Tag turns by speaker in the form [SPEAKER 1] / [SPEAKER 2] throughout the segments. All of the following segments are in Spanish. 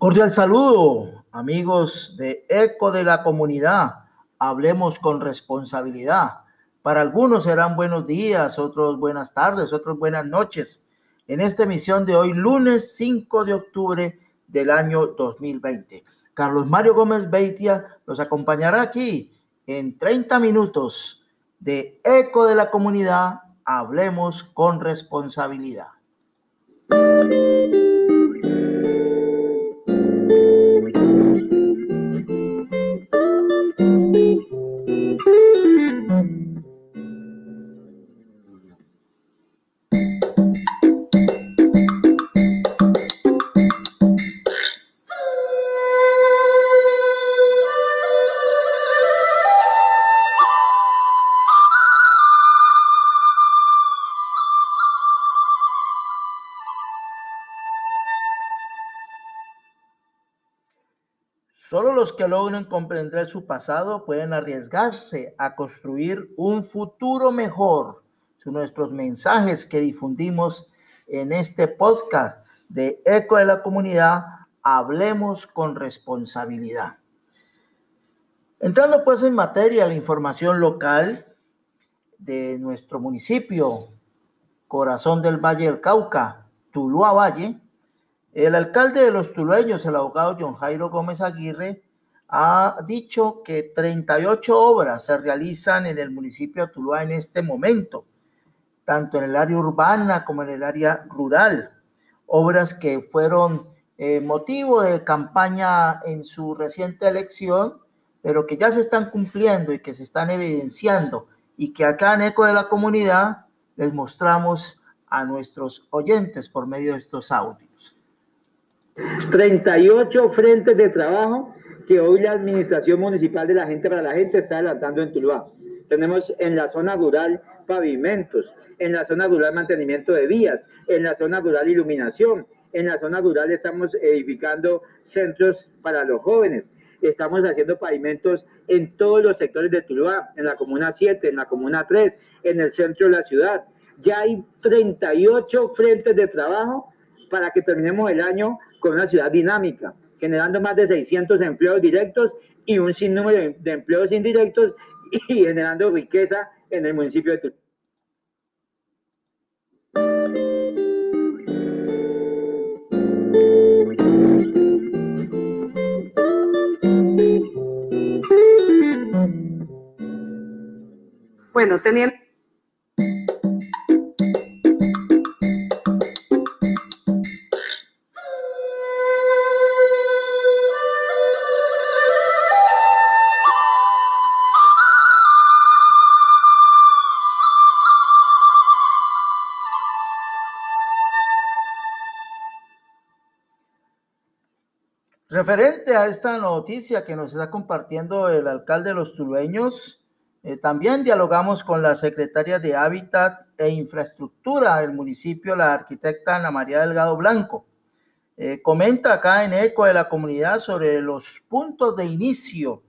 [SPEAKER 1] Cordial saludo, amigos de Eco de la Comunidad. Hablemos con responsabilidad. Para algunos serán buenos días, otros buenas tardes, otros buenas noches. En esta emisión de hoy, lunes 5 de octubre del año 2020. Carlos Mario Gómez Beitia los acompañará aquí en 30 minutos de Eco de la Comunidad. Hablemos con responsabilidad. Solo los que logren comprender su pasado pueden arriesgarse a construir un futuro mejor. Nuestros mensajes que difundimos en este podcast de Eco de la Comunidad. Hablemos con responsabilidad. Entrando pues en materia, la información local de nuestro municipio, corazón del Valle del Cauca, Tuluá Valle, el alcalde de los tulueños, el abogado John Jairo Gómez Aguirre, ha dicho que 38 obras se realizan en el municipio de Tuluá en este momento, tanto en el área urbana como en el área rural. Obras que fueron eh, motivo de campaña en su reciente elección, pero que ya se están cumpliendo y que se están evidenciando y que acá en Eco de la Comunidad les mostramos a nuestros oyentes por medio de estos audios. 38 frentes de trabajo que hoy la Administración Municipal de la Gente para la Gente está adelantando en Tuluá. Tenemos en la zona rural pavimentos, en la zona rural mantenimiento de vías, en la zona rural iluminación, en la zona rural estamos edificando centros para los jóvenes, estamos haciendo pavimentos en todos los sectores de Tuluá, en la comuna 7, en la comuna 3, en el centro de la ciudad. Ya hay 38 frentes de trabajo para que terminemos el año con una ciudad dinámica, generando más de 600 empleos directos y un sinnúmero de, empleos indirectos y generando riqueza en el municipio de Tulum.
[SPEAKER 2] Bueno, teniendo
[SPEAKER 1] A esta noticia que nos está compartiendo el alcalde de los tulueños, eh, también dialogamos con la secretaria de Hábitat e Infraestructura del municipio, la arquitecta Ana María Delgado Blanco. Eh, comenta acá en ECO de la comunidad sobre los puntos de inicio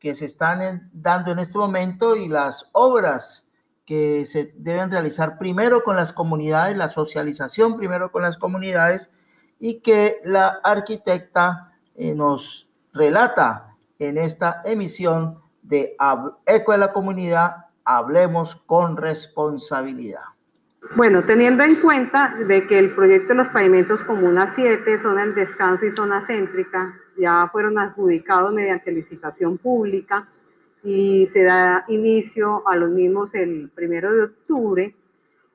[SPEAKER 1] que se están dando en este momento y las obras que se deben realizar primero con las comunidades, la socialización primero con las comunidades y que la arquitecta nos relata en esta emisión de Eco de la Comunidad, Hablemos con Responsabilidad.
[SPEAKER 2] Bueno, teniendo en cuenta de que el proyecto de los pavimentos Comuna 7, zona del descanso y zona céntrica, ya fueron adjudicados mediante licitación pública y se da inicio a los mismos el primero de octubre,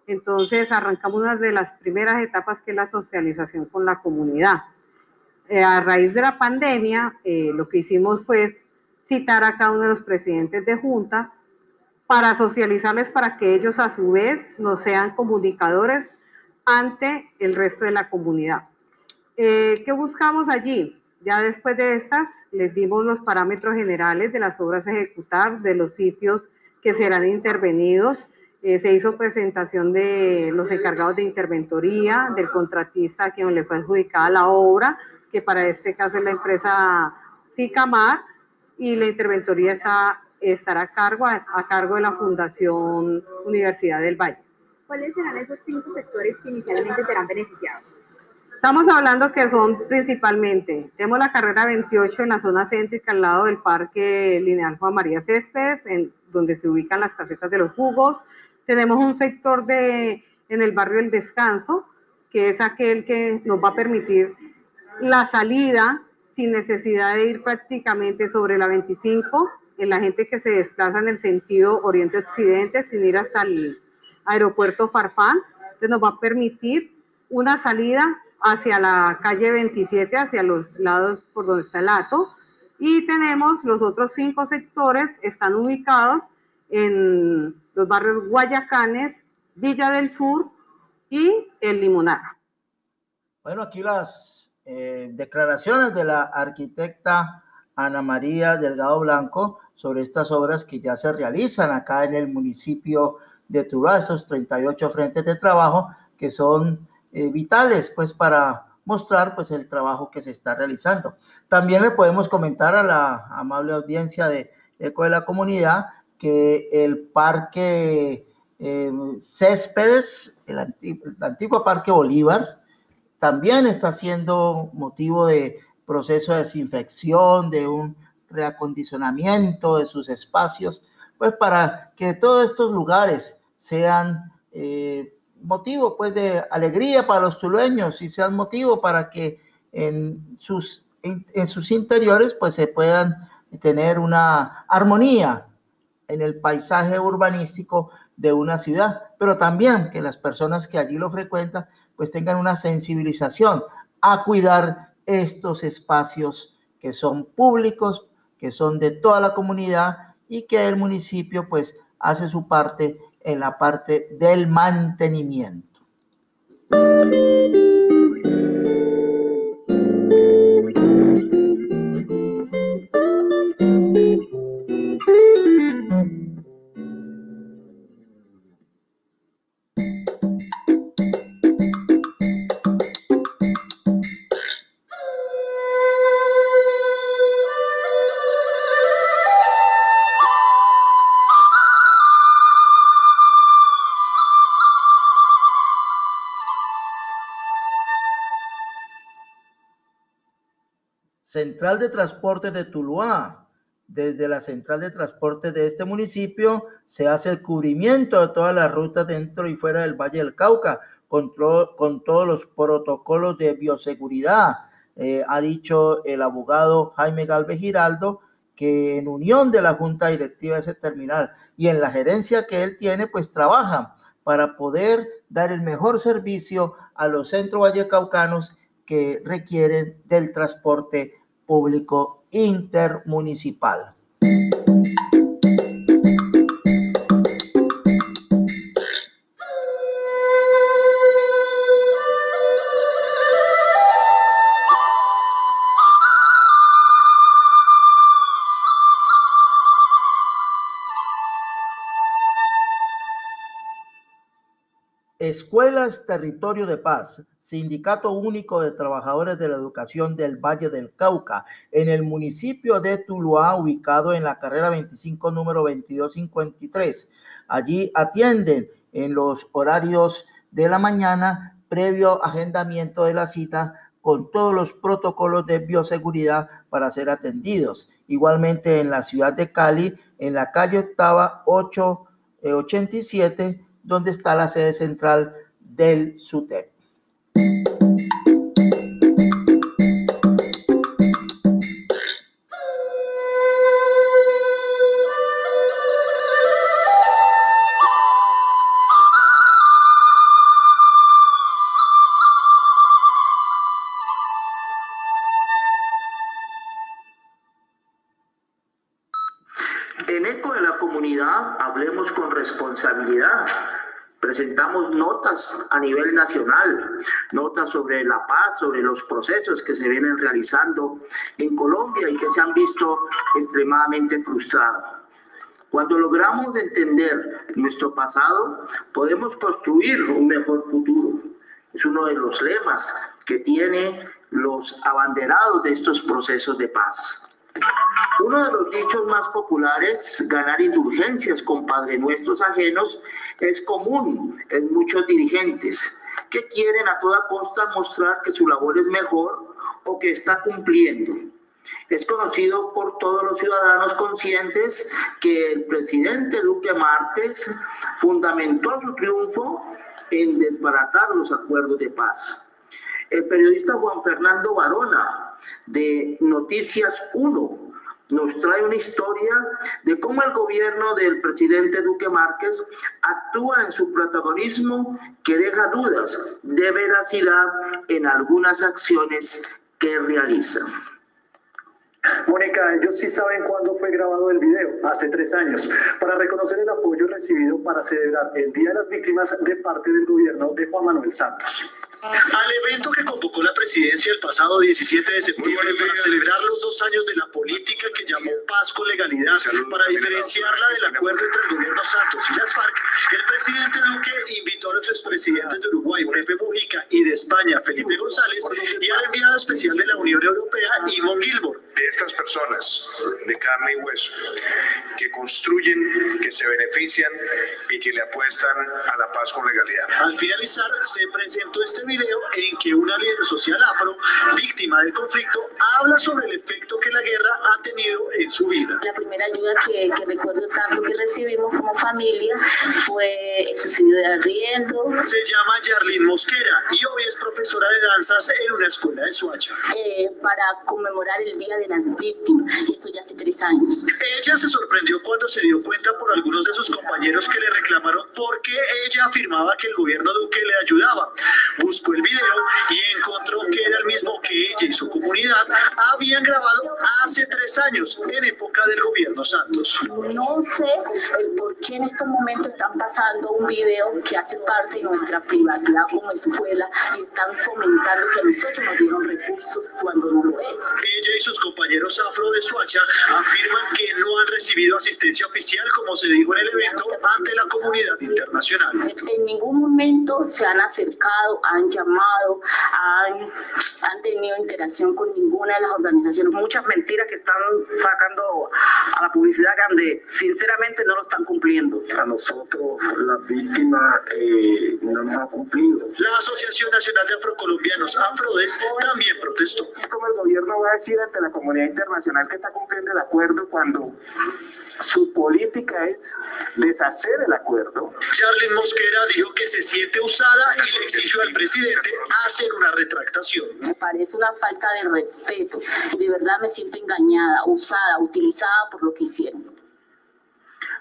[SPEAKER 2] entonces arrancamos una de las primeras etapas que es la socialización con la comunidad. Eh, a raíz de la pandemia, eh, lo que hicimos fue citar a cada uno de los presidentes de junta para socializarles para que ellos a su vez nos sean comunicadores ante el resto de la comunidad. Eh, ¿Qué buscamos allí? Ya después de estas, les dimos los parámetros generales de las obras a ejecutar, de los sitios que serán intervenidos. se hizo presentación de los encargados de interventoría, del contratista a quien le fue adjudicada la obra, que para este caso es la empresa SICAMAR, y la interventoría está, estará a cargo, a, cargo de la Fundación Universidad del Valle.
[SPEAKER 3] ¿Cuáles serán esos cinco sectores que inicialmente serán beneficiados?
[SPEAKER 2] Estamos hablando que son principalmente, tenemos la carrera 28 en la zona céntrica al lado del Parque Lineal Juan María Céspedes, en donde se ubican las casetas de los jugos. Tenemos un sector de, en el barrio El Descanso, que es aquel que nos va a permitir la salida sin necesidad de ir prácticamente sobre la 25, en la gente que se desplaza en el sentido oriente-occidente sin ir hasta el aeropuerto Farfán. Entonces nos va a permitir una salida hacia la calle 27, hacia los lados por donde está el Ato. Y tenemos los otros cinco sectores, están ubicados en los barrios Guayacanes, Villa del Sur y El Limonada.
[SPEAKER 1] Bueno, aquí las eh, declaraciones de la arquitecta Ana María Delgado Blanco sobre estas obras que ya se realizan acá en el municipio de Tuluá, estos 38 frentes de trabajo que son eh, vitales pues para mostrar pues el trabajo que se está realizando. También le podemos comentar a la amable audiencia de Eco de la Comunidad que el parque eh, Céspedes, el antiguo Parque Bolívar, también está siendo motivo de proceso de desinfección, de un reacondicionamiento de sus espacios, pues para que todos estos lugares sean eh, motivo pues de alegría para los tulueños y sean motivo para que en sus, en sus interiores pues se puedan tener una armonía en el paisaje urbanístico de una ciudad, pero también que las personas que allí lo frecuentan pues tengan una sensibilización a cuidar estos espacios que son públicos, que son de toda la comunidad y que el municipio pues hace su parte en la parte del mantenimiento. Central de Transporte de Tuluá. Desde la central de transporte de este municipio se hace el cubrimiento de todas las rutas dentro y fuera del Valle del Cauca con, todos los protocolos de bioseguridad. Eh, ha dicho el abogado Jaime Galvez Giraldo que en unión de la junta directiva de ese terminal y en la gerencia que él tiene, pues trabajan para poder dar el mejor servicio a los centros vallecaucanos que requieren del transporte público intermunicipal. Escuelas Territorio de Paz, Sindicato Único de Trabajadores de la Educación del Valle del Cauca, en el municipio de Tuluá, ubicado en la carrera 25, número 2253. Allí atienden en los horarios de la mañana, previo agendamiento de la cita, con todos los protocolos de bioseguridad para ser atendidos. Igualmente en la ciudad de Cali, en la calle octava 887 donde está la sede central del SUTEP. Nivel nacional, notas sobre la paz, sobre los procesos que se vienen realizando en Colombia y que se han visto extremadamente frustrados. Cuando logramos entender nuestro pasado, podemos construir un mejor futuro. Es uno de los lemas que tiene los abanderados de estos procesos de paz. Uno de los dichos más populares, ganar indulgencias con padre nuestros ajenos, es común en muchos dirigentes que quieren a toda costa mostrar que su labor es mejor o que está cumpliendo. Es conocido por todos los ciudadanos conscientes que el presidente Duque Martes fundamentó su triunfo en desbaratar los acuerdos de paz. El periodista Juan Fernando Barona de Noticias 1 nos trae una historia de cómo el gobierno del presidente Duque Márquez actúa en su protagonismo que deja dudas de veracidad en algunas acciones que realiza.
[SPEAKER 4] Mónica, ellos sí saben cuándo fue grabado el video, hace tres años, para reconocer el apoyo recibido para celebrar el Día de las Víctimas de parte del gobierno de Juan Manuel Santos
[SPEAKER 5] al evento que convocó la presidencia el pasado 17 de septiembre para celebrar los dos años de la política que llamó paz con legalidad, para diferenciarla del acuerdo entre el gobierno Santos y las FARC, el presidente Duque invitó a los expresidentes de Uruguay, Pepe Mujica, y de España, Felipe González, y al enviado especial de la Unión Europea, Ivo Gilmore.
[SPEAKER 6] De estas personas de carne y hueso, que construyen, que se benefician y que le apuestan a la paz con legalidad.
[SPEAKER 5] Al finalizar, se presentó este video en que una líder social afro, víctima del conflicto, habla sobre el efecto que la guerra ha tenido en su vida.
[SPEAKER 7] La primera ayuda que, que recuerdo tanto que recibimos como familia fue el subsidio de arriendo.
[SPEAKER 5] Se llama Yarlin Mosquera y hoy es profesora de danzas en una escuela de Suacha.
[SPEAKER 7] Eh, para conmemorar el Día de las Víctimas, eso ya hace tres años.
[SPEAKER 5] Ella se sorprendió cuando se dio cuenta por algunos de sus compañeros que le reclamaron porque ella afirmaba que el gobierno Duque le ayudaba buscó el video y encontró que era el mismo que ella y su comunidad habían grabado hace tres años, en época del gobierno Santos.
[SPEAKER 7] No sé por qué en estos momentos están pasando un video que hace parte de nuestra privacidad como escuela y están fomentando que a nosotros nos dieron recursos cuando no lo es.
[SPEAKER 5] Ella y sus compañeros afro de Suacha afirman que no han recibido asistencia oficial, como se dijo en el evento, ante la comunidad internacional.
[SPEAKER 7] En ningún momento se han acercado, han llamado, han, han tenido interacción con ninguna de las organizaciones.
[SPEAKER 8] Muchas mentiras que están sacando a la publicidad donde sinceramente no lo están cumpliendo.
[SPEAKER 9] A nosotros, las víctimas, eh, no nos ha cumplido.
[SPEAKER 5] La Asociación Nacional de Afrocolombianos, AFRODES, también protestó.
[SPEAKER 10] ¿Cómo el gobierno va a decir ante la comunidad internacional que está cumpliendo el acuerdo cuando su política es deshacer el acuerdo.
[SPEAKER 5] Charles Mosquera dijo que se siente usada y le exigió al presidente hacer una retractación.
[SPEAKER 7] Me parece una falta de respeto y de verdad me siento engañada, usada, utilizada por lo que hicieron.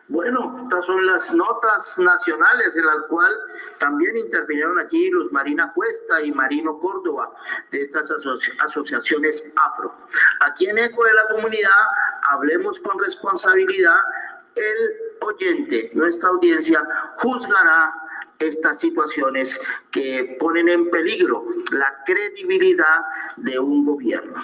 [SPEAKER 1] Bueno, estas son las notas nacionales en las cuales también intervinieron aquí Luz Marina Cuesta y Marino Córdoba de estas asociaciones afro. Aquí en Eco de la Comunidad, hablemos con responsabilidad, el oyente, nuestra audiencia, juzgará estas situaciones que ponen en peligro la credibilidad de un gobierno.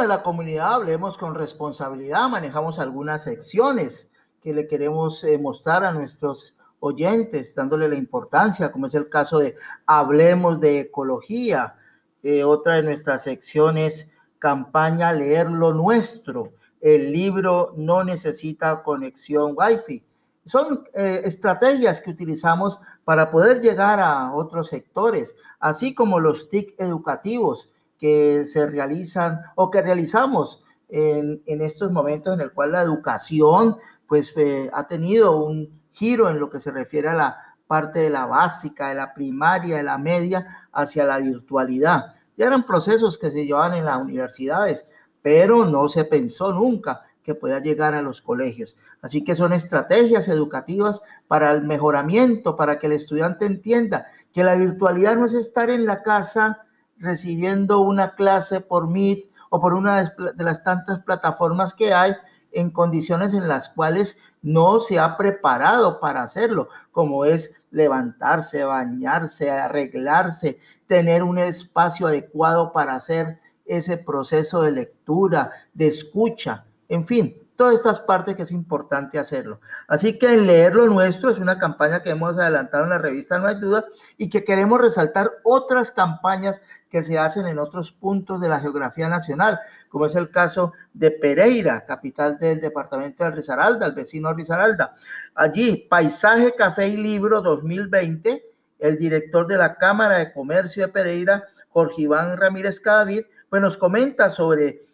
[SPEAKER 1] De la comunidad hablemos con responsabilidad, manejamos algunas secciones que le queremos eh, mostrar a nuestros oyentes, dándole la importancia, como es el caso de Hablemos de Ecología. Eh, otra de nuestras secciones, campaña Leer lo Nuestro. El libro no necesita conexión Wi-Fi. Son eh, estrategias que utilizamos para poder llegar a otros sectores, así como los TIC educativos que se realizan o que realizamos en, estos momentos en el cual la educación pues eh, ha tenido un giro en lo que se refiere a la parte de la básica, de la primaria, de la media, hacia la virtualidad. Ya eran procesos que se llevaban en las universidades, pero no se pensó nunca que pueda llegar a los colegios. Así que son estrategias educativas para el mejoramiento, para que el estudiante entienda que la virtualidad no es estar en la casa recibiendo una clase por Meet o por una de las tantas plataformas que hay en condiciones en las cuales no se ha preparado para hacerlo, como es levantarse, bañarse, arreglarse, tener un espacio adecuado para hacer ese proceso de lectura, de escucha, en fin, todas estas partes que es importante hacerlo. Así que en leer lo nuestro es una campaña que hemos adelantado en la revista No hay duda y que queremos resaltar otras campañas que se hacen en otros puntos de la geografía nacional, como es el caso de Pereira, capital del departamento de Risaralda, el vecino Risaralda. Allí, Paisaje, Café y Libro 2020, el director de la Cámara de Comercio de Pereira, Jorge Iván Ramírez Cadavid, pues nos comenta sobre eh,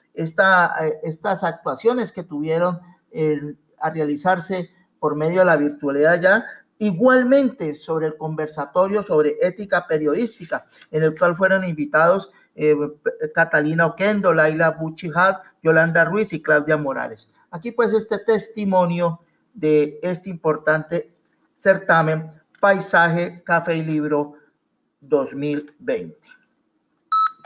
[SPEAKER 1] estas actuaciones que tuvieron a realizarse por medio de la virtualidad ya, igualmente sobre el conversatorio sobre ética periodística, en el cual fueron invitados eh, Catalina Oquendo, Laila Buchijad, Yolanda Ruiz y Claudia Morales. Aquí pues este testimonio de este importante certamen Paisaje, Café y Libro 2020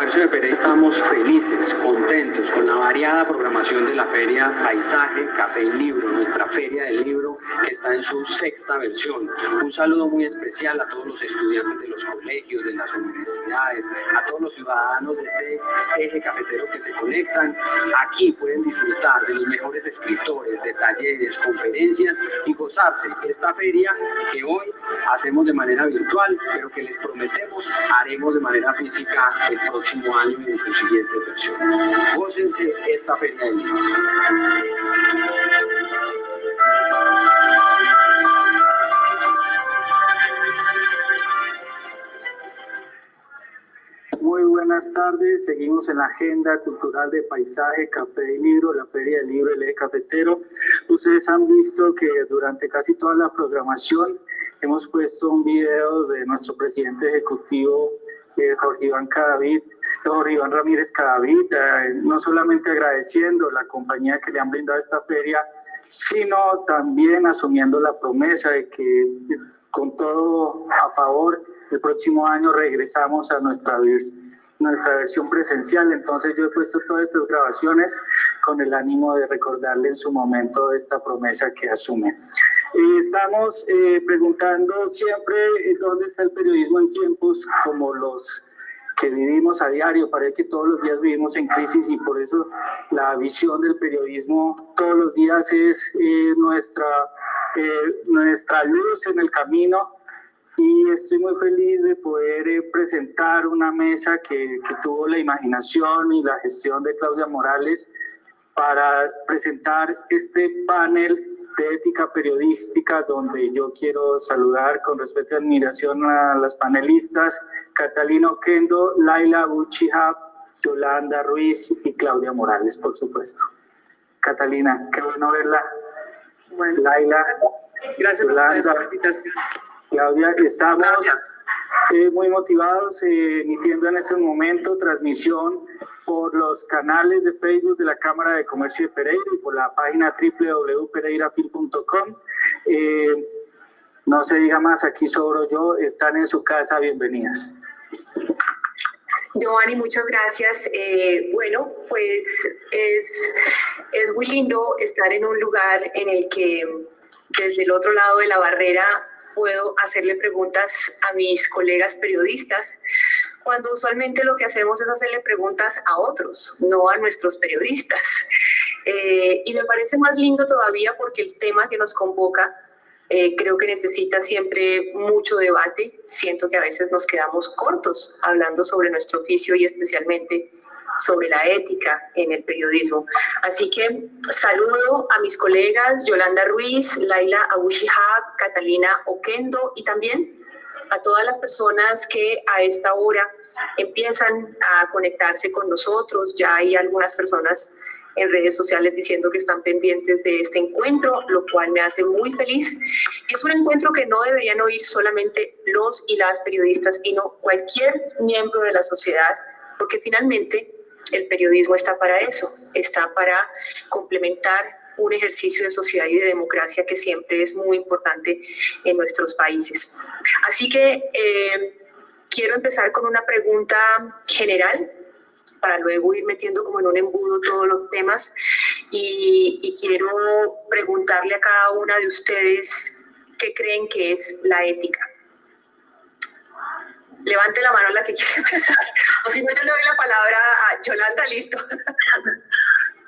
[SPEAKER 11] estamos felices, contentos con la variada programación de la feria Paisaje, Café y Libro, nuestra feria del libro que está en su sexta versión. Un saludo muy especial a todos los estudiantes de los colegios, de las universidades, a todos los ciudadanos de este eje cafetero que se conectan. Aquí pueden disfrutar de los mejores escritores, de talleres, conferencias y gozarse esta feria que hoy hacemos de manera virtual, pero que les prometemos haremos de manera física el próximo año en su siguiente versión. Gócense esta de
[SPEAKER 12] Muy buenas tardes, seguimos en la agenda cultural de paisaje, café y libro, la Feria del Libro el Cafetero. Ustedes han visto que durante casi toda la programación hemos puesto un video de nuestro presidente ejecutivo, eh, Jorge Iván Cadavid, Jorge Iván Ramírez Cadavid, eh, no solamente agradeciendo la compañía que le han brindado esta feria, sino también asumiendo la promesa de que con todo a favor, el próximo año regresamos a nuestra, nuestra versión presencial. Entonces yo he puesto todas estas grabaciones con el ánimo de recordarle en su momento esta promesa que asume. Estamos eh, preguntando siempre eh, dónde está el periodismo en tiempos como los que vivimos a diario. Parece que todos los días vivimos en crisis y por eso la visión del periodismo todos los días es eh, nuestra, eh, nuestra luz en el camino. Y estoy muy feliz de poder eh, presentar una mesa que, que tuvo la imaginación y la gestión de Claudia Morales para presentar este panel de ética periodística, donde yo quiero saludar con respeto y admiración a las panelistas Catalina Oquendo, Laila Buchihab, Yolanda Ruiz y Claudia Morales, por supuesto. Catalina, qué bueno verla. Bueno, Laila,
[SPEAKER 13] gracias Yolanda,
[SPEAKER 12] Claudia, estamos eh, muy motivados, eh, emitiendo en este momento transmisión por los canales de Facebook de la Cámara de Comercio de Pereira y por la página www.pereirafil.com. Eh, no se diga más, aquí sobro yo, están en su casa, bienvenidas.
[SPEAKER 13] Giovanni, muchas gracias. Bueno, pues es, es muy lindo estar en un lugar en el que desde el otro lado de la barrera puedo hacerle preguntas a mis colegas periodistas cuando usualmente lo que hacemos es hacerle preguntas a otros, no a nuestros periodistas. Eh, y me parece más lindo todavía porque el tema que nos convoca eh, creo que necesita siempre mucho debate. Siento que a veces nos quedamos cortos hablando sobre nuestro oficio y especialmente sobre la ética en el periodismo. Así que saludo a mis colegas Yolanda Ruiz, Laila Abushihab, Catalina Oquendo y también a todas las personas que a esta hora empiezan a conectarse con nosotros. Ya hay algunas personas en redes sociales diciendo que están pendientes de este encuentro, lo cual me hace muy feliz. Es un encuentro que no deberían oír solamente los y las periodistas, sino cualquier miembro de la sociedad, porque finalmente el periodismo está para eso, está para complementar un ejercicio de sociedad y de democracia que siempre es muy importante en nuestros países. Así que eh, quiero empezar con una pregunta general para luego ir metiendo como en un embudo todos los temas. y, quiero preguntarle a cada una de ustedes qué creen que es la ética. Levante la mano la que quiere empezar. O si no, yo le doy la palabra a Yolanda, listo.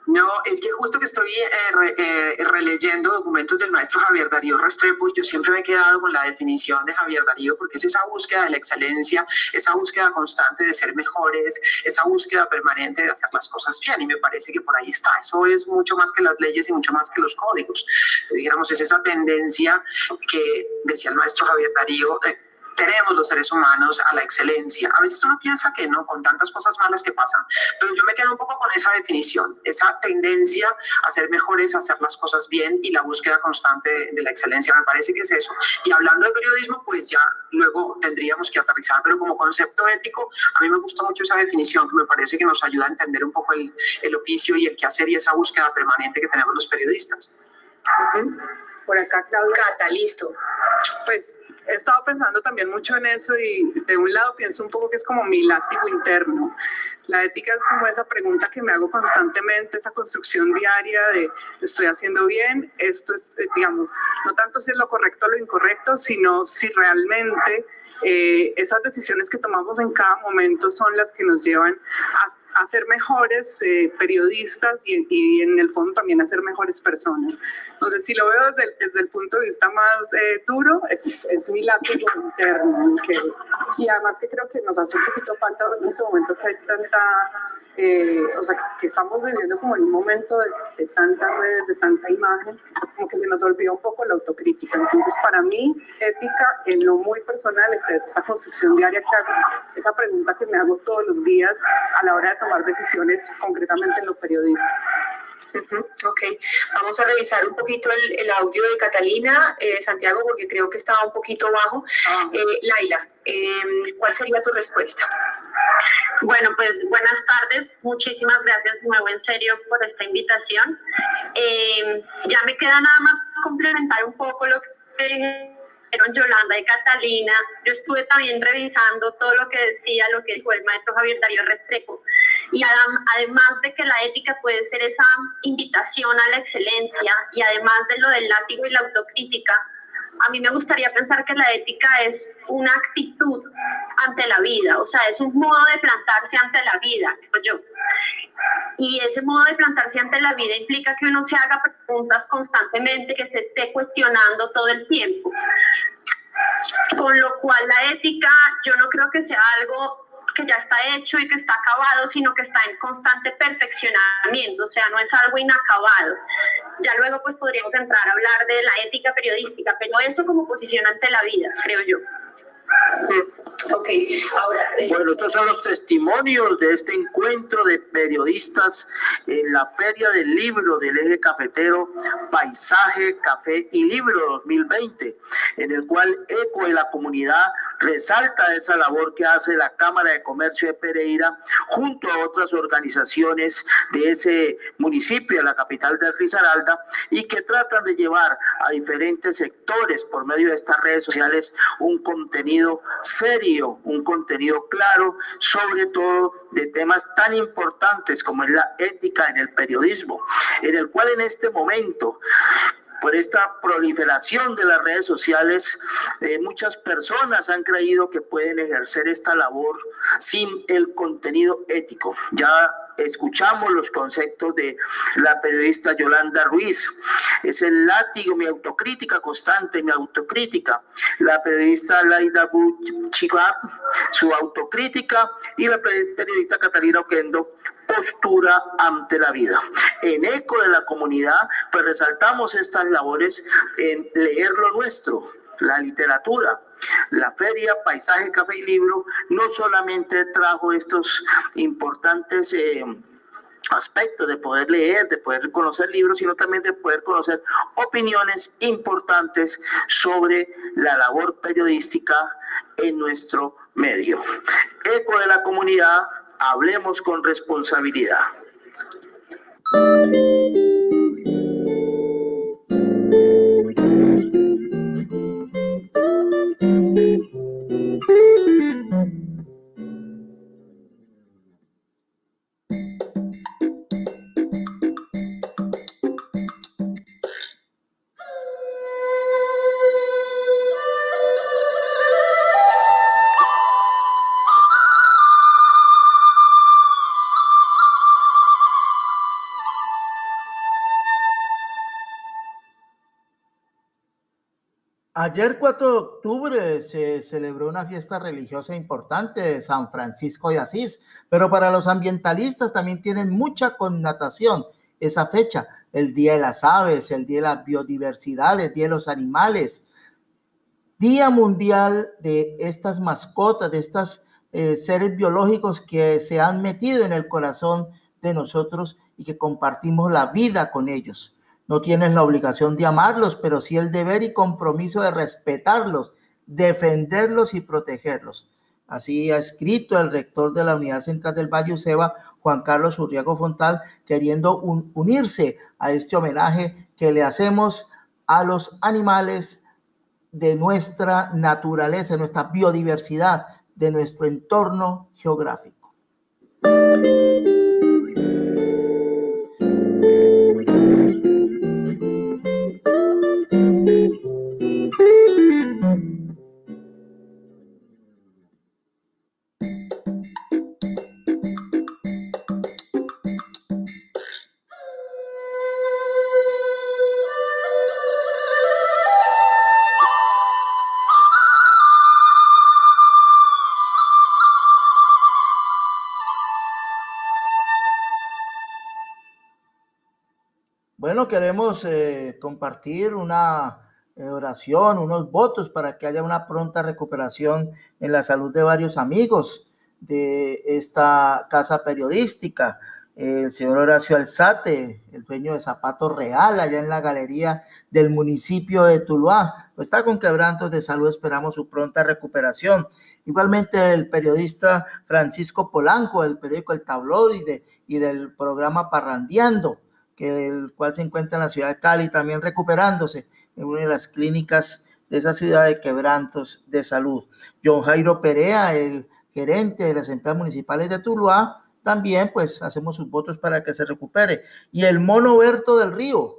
[SPEAKER 14] No, es que justo que estoy eh, eh, releyendo documentos del maestro Javier Darío Restrepo yo siempre me he quedado con la definición de Javier Darío porque es esa búsqueda de la excelencia, esa búsqueda constante de ser mejores, esa búsqueda permanente de hacer las cosas bien y me parece que por ahí está. Eso es mucho más que las leyes y mucho más que los códigos. Digamos, es esa tendencia que decía el maestro Javier Darío. Eh, tenemos los seres humanos a la excelencia. A veces uno piensa que no, con tantas cosas malas que pasan, pero yo me quedo un poco con esa definición, esa tendencia a ser mejores, a hacer las cosas bien y la búsqueda constante de, la excelencia. Me parece que es eso. Y hablando de periodismo, pues ya luego tendríamos que aterrizar, pero como concepto ético, a mí me gusta mucho esa definición, que me parece que nos ayuda a entender un poco el, el oficio y el quehacer y esa búsqueda permanente que tenemos los periodistas.
[SPEAKER 13] Por acá, Claudia. Cata, listo.
[SPEAKER 15] Pues he estado pensando también mucho en eso y de un lado pienso un poco que es como mi látigo interno. La ética es como esa pregunta que me hago constantemente, esa construcción diaria de estoy haciendo bien, esto es, eh, digamos, no tanto si es lo correcto o lo incorrecto, sino si realmente eh, esas decisiones que tomamos en cada momento son las que nos llevan a a ser mejores eh, periodistas y, en el fondo también a ser mejores personas. Entonces, si lo veo desde, desde el punto de vista más eh, duro, es, es, mi látigo interno. y además que creo que nos hace un poquito falta en este momento que hay tanta eh, o sea, que estamos viviendo como en un momento de, de, tantas redes, de tanta imagen, como que se nos olvida un poco la autocrítica. Entonces, para mí, ética en lo muy personal es esa construcción diaria que hago, esa pregunta que me hago todos los días a la hora de tomar decisiones, concretamente en lo periodístico.
[SPEAKER 13] Ok, vamos a revisar un poquito el, audio de Catalina, eh, Santiago, porque creo que estaba un poquito bajo. Ah. Eh, Laila, eh, ¿cuál sería tu respuesta?
[SPEAKER 16] Bueno, pues buenas tardes. Muchísimas gracias, nuevo en serio, por esta invitación. ya me queda nada más complementar un poco lo que dijeron Yolanda y Catalina. Yo estuve también revisando todo lo que decía, lo que dijo el maestro Javier Darío Restrepo. Y además de que la ética puede ser esa invitación a la excelencia y además de lo del látigo y la autocrítica, a mí me gustaría pensar que la ética es una actitud ante la vida, o sea, es un modo de plantarse ante la vida, yo. Y ese modo de plantarse ante la vida implica que uno se haga preguntas constantemente, que se esté cuestionando todo el tiempo. Con lo cual la ética yo no creo que sea algo que ya está hecho y que está acabado, sino que está en constante perfeccionamiento, o sea, no es algo inacabado. Ya luego pues podríamos entrar a hablar de la ética periodística, pero eso como posición ante la vida, creo yo.
[SPEAKER 1] Ok, ahora. Eh, bueno, estos son los testimonios de este encuentro de periodistas en la Feria del Libro del Eje Cafetero, Paisaje, Café y Libro 2020, en el cual ECO de la comunidad resalta esa labor que hace la Cámara de Comercio de Pereira junto a otras organizaciones de ese municipio, la capital de Risaralda, y que tratan de llevar a diferentes sectores por medio de estas redes sociales un contenido serio, un contenido claro, sobre todo de temas tan importantes como es la ética en el periodismo, en el cual en este momento por esta proliferación de las redes sociales, eh, muchas personas han creído que pueden ejercer esta labor sin el contenido ético. Ya escuchamos los conceptos de la periodista Yolanda Ruiz. Es el látigo, mi autocrítica constante, mi autocrítica. La periodista Laida Buchigab, su autocrítica. Y la periodista Catalina Oquendo, postura ante la vida. En eco de la comunidad, pues resaltamos estas labores en leer lo nuestro, la literatura, la feria Paisaje, Café y Libro no solamente trajo estos importantes eh, aspectos de poder leer, de poder conocer libros, sino también de poder conocer opiniones importantes sobre la labor periodística en nuestro medio. Eco de la comunidad, hablemos con responsabilidad. Ayer 4 de octubre se celebró una fiesta religiosa importante de San Francisco de Asís, pero para los ambientalistas también tienen mucha connotación esa fecha, el Día de las Aves, el Día de la Biodiversidad, el Día de los Animales, Día Mundial de estas mascotas, de estos eh, seres biológicos que se han metido en el corazón de nosotros y que compartimos la vida con ellos. No tienes la obligación de amarlos, pero sí el deber y compromiso de respetarlos, defenderlos y protegerlos. Así ha escrito el rector de la Unidad Central del Valle Useba, Juan Carlos Urriago Fontal, queriendo unirse a este homenaje que le hacemos a los animales de nuestra naturaleza, de nuestra biodiversidad, de nuestro entorno geográfico. Queremos eh, compartir una eh, oración, unos votos para que haya una pronta recuperación en la salud de varios amigos de esta casa periodística. El señor Horacio Alzate, el dueño de Zapatos Real, allá en la galería del municipio de Tuluá, pues está con quebrantos de salud, esperamos su pronta recuperación. Igualmente el periodista Francisco Polanco, del periódico El Tabloide y del programa Parrandeando el cual se encuentra en la ciudad de Cali, también recuperándose en una de las clínicas de esa ciudad de quebrantos de salud. John Jairo Perea, el gerente de las empresas municipales de Tuluá, también pues hacemos sus votos para que se recupere. Y el mono Berto del Río,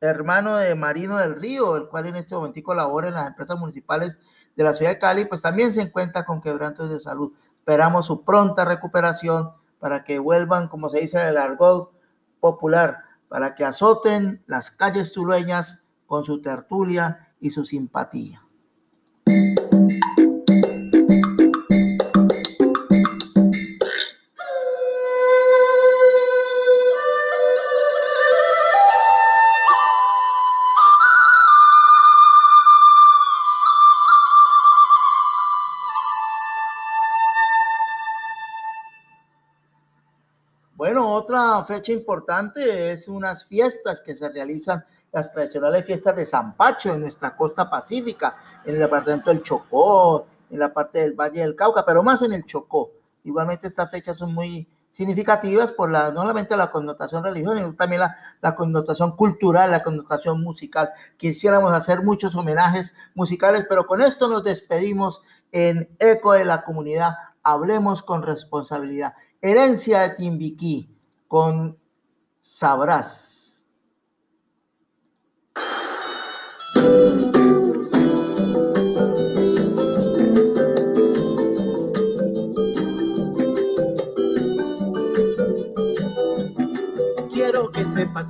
[SPEAKER 1] hermano de Marino del Río, el cual en este momento labora en las empresas municipales de la ciudad de Cali, pues también se encuentra con quebrantos de salud. Esperamos su pronta recuperación para que vuelvan, como se dice en el argot popular, para que azoten las calles tulueñas con su tertulia y su simpatía. Fecha importante es unas fiestas que se realizan, las tradicionales fiestas de San Pacho en nuestra costa pacífica, en el departamento del Chocó, en la parte del Valle del Cauca, pero más en el Chocó. Igualmente estas fechas son muy significativas por la, no solamente la connotación religiosa, sino también la, la, connotación cultural, la connotación musical. Quisiéramos hacer muchos homenajes musicales, pero con esto nos despedimos en Eco de la Comunidad. Hablemos con responsabilidad. Herencia de Timbiquí con Sabrás.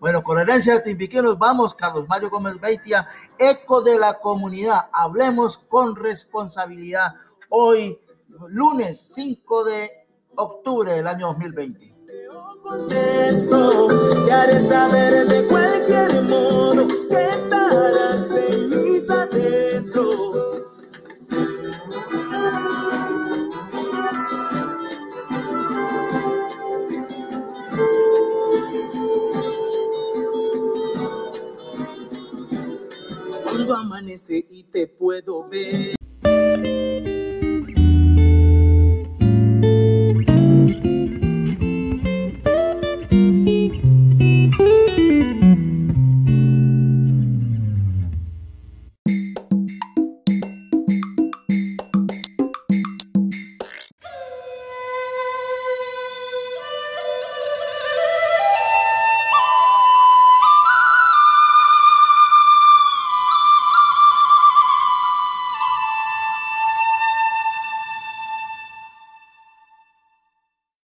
[SPEAKER 1] Bueno, con herencia de nos vamos, Carlos Mario Gómez Beitia, eco de la comunidad. Hablemos con responsabilidad. Hoy, lunes 5 de octubre del año 2020.